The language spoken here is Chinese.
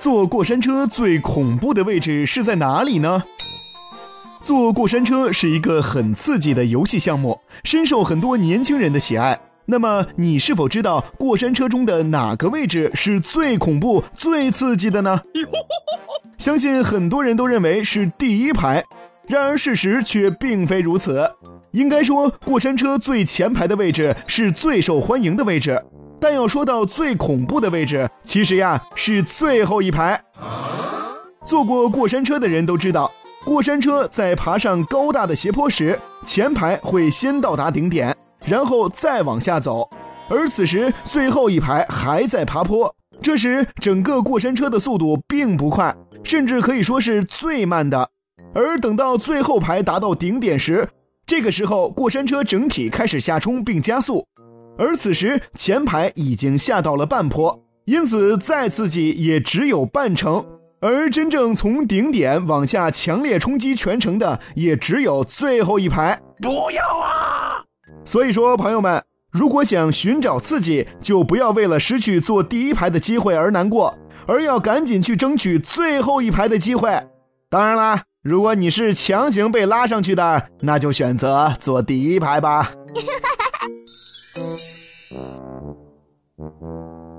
坐过山车最恐怖的位置是在哪里呢？坐过山车是一个很刺激的游戏项目，深受很多年轻人的喜爱。那么，你是否知道过山车中的哪个位置是最恐怖、最刺激的呢？相信很多人都认为是第一排，然而事实却并非如此。应该说，过山车最前排的位置是最受欢迎的位置。但要说到最恐怖的位置，其实呀是最后一排。坐过过山车的人都知道，过山车在爬上高大的斜坡时，前排会先到达顶点，然后再往下走，而此时最后一排还在爬坡。这时整个过山车的速度并不快，甚至可以说是最慢的。而等到最后排达到顶点时，这个时候过山车整体开始下冲并加速。而此时前排已经下到了半坡，因此再刺激也只有半程，而真正从顶点往下强烈冲击全程的也只有最后一排。不要啊！所以说，朋友们，如果想寻找刺激，就不要为了失去坐第一排的机会而难过，而要赶紧去争取最后一排的机会。当然啦，如果你是强行被拉上去的，那就选择坐第一排吧。Mm-hmm.